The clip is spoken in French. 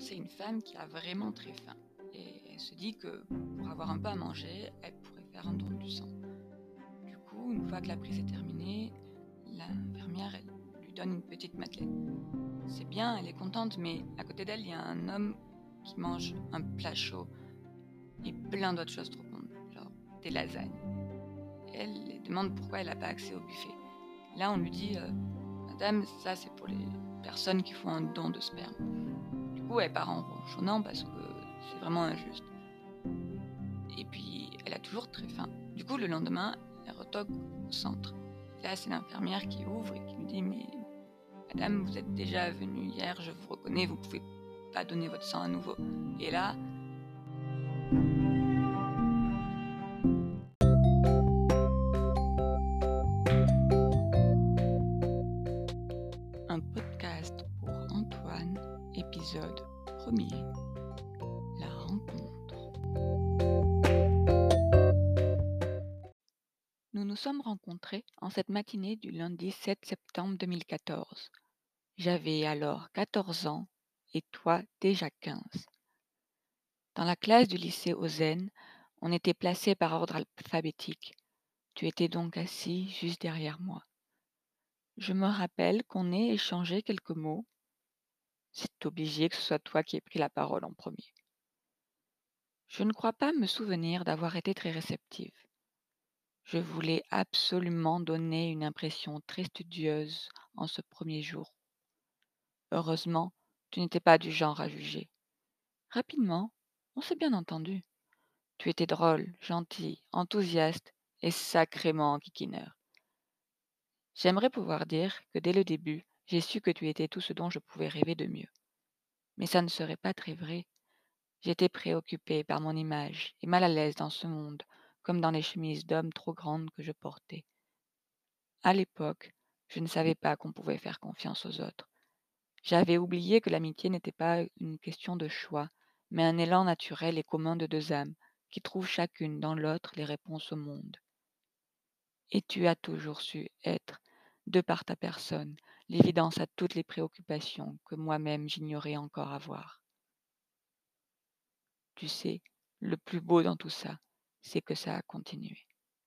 c'est une femme qui a vraiment très faim. Et elle se dit que pour avoir un peu à manger, elle pourrait faire un don du sang. Du coup, une fois que la prise est terminée, l'infirmière lui donne une petite madeleine. C'est bien, elle est contente, mais à côté d'elle, il y a un homme qui mange un plat chaud et plein d'autres choses trop bonnes, genre des lasagnes. Elle demande pourquoi elle n'a pas accès au buffet. Là, on lui dit, euh, Madame, ça c'est pour les personnes qui font un don de sperme. Elle part en ronchonnant parce que c'est vraiment injuste. Et puis, elle a toujours très faim. Du coup, le lendemain, elle retoque au centre. Là, c'est l'infirmière qui ouvre et qui lui dit Mais Madame, vous êtes déjà venue hier, je vous reconnais, vous pouvez pas donner votre sang à nouveau. Et là, épisode. La rencontre. Nous nous sommes rencontrés en cette matinée du lundi 7 septembre 2014. J'avais alors 14 ans et toi déjà 15. Dans la classe du lycée Ozen, on était placés par ordre alphabétique. Tu étais donc assis juste derrière moi. Je me rappelle qu'on ait échangé quelques mots. C'est obligé que ce soit toi qui aies pris la parole en premier. Je ne crois pas me souvenir d'avoir été très réceptive. Je voulais absolument donner une impression très studieuse en ce premier jour. Heureusement, tu n'étais pas du genre à juger. Rapidement, on s'est bien entendu. Tu étais drôle, gentil, enthousiaste et sacrément enquiquineur. J'aimerais pouvoir dire que dès le début, j'ai su que tu étais tout ce dont je pouvais rêver de mieux. Mais ça ne serait pas très vrai. J'étais préoccupée par mon image et mal à l'aise dans ce monde, comme dans les chemises d'hommes trop grandes que je portais. À l'époque, je ne savais pas qu'on pouvait faire confiance aux autres. J'avais oublié que l'amitié n'était pas une question de choix, mais un élan naturel et commun de deux âmes, qui trouvent chacune dans l'autre les réponses au monde. Et tu as toujours su être, de par ta personne, l'évidence à toutes les préoccupations que moi-même j'ignorais encore avoir. Tu sais, le plus beau dans tout ça, c'est que ça a continué.